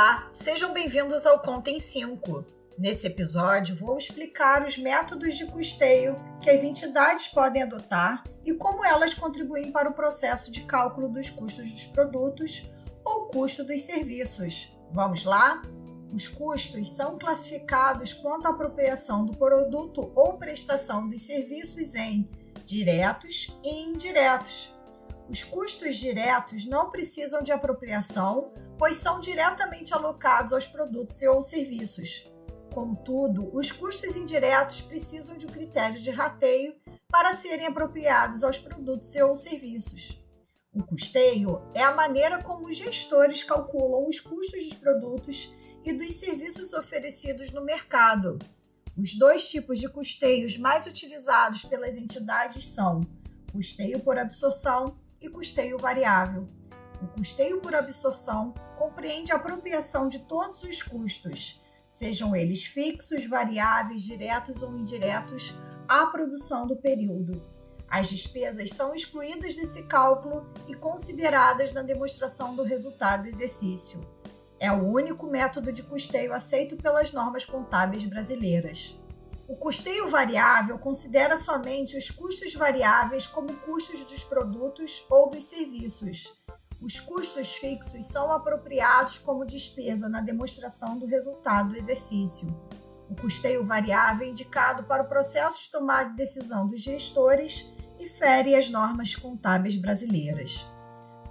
Olá, sejam bem-vindos ao Conta em 5. Nesse episódio, vou explicar os métodos de custeio que as entidades podem adotar e como elas contribuem para o processo de cálculo dos custos dos produtos ou custo dos serviços. Vamos lá? Os custos são classificados quanto à apropriação do produto ou prestação dos serviços em diretos e indiretos. Os custos diretos não precisam de apropriação, pois são diretamente alocados aos produtos e ou serviços. Contudo, os custos indiretos precisam de um critério de rateio para serem apropriados aos produtos e ou serviços. O custeio é a maneira como os gestores calculam os custos dos produtos e dos serviços oferecidos no mercado. Os dois tipos de custeios mais utilizados pelas entidades são custeio por absorção e custeio variável. O custeio por absorção compreende a apropriação de todos os custos, sejam eles fixos, variáveis, diretos ou indiretos, à produção do período. As despesas são excluídas desse cálculo e consideradas na demonstração do resultado do exercício. É o único método de custeio aceito pelas normas contábeis brasileiras. O custeio variável considera somente os custos variáveis como custos dos produtos ou dos serviços. Os custos fixos são apropriados como despesa na demonstração do resultado do exercício. O custeio variável é indicado para o processo de tomada de decisão dos gestores e fere as normas contábeis brasileiras.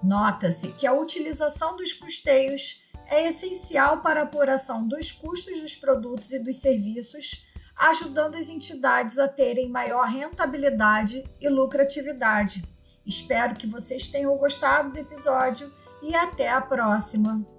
Nota-se que a utilização dos custeios é essencial para a apuração dos custos dos produtos e dos serviços ajudando as entidades a terem maior rentabilidade e lucratividade. Espero que vocês tenham gostado do episódio e até a próxima!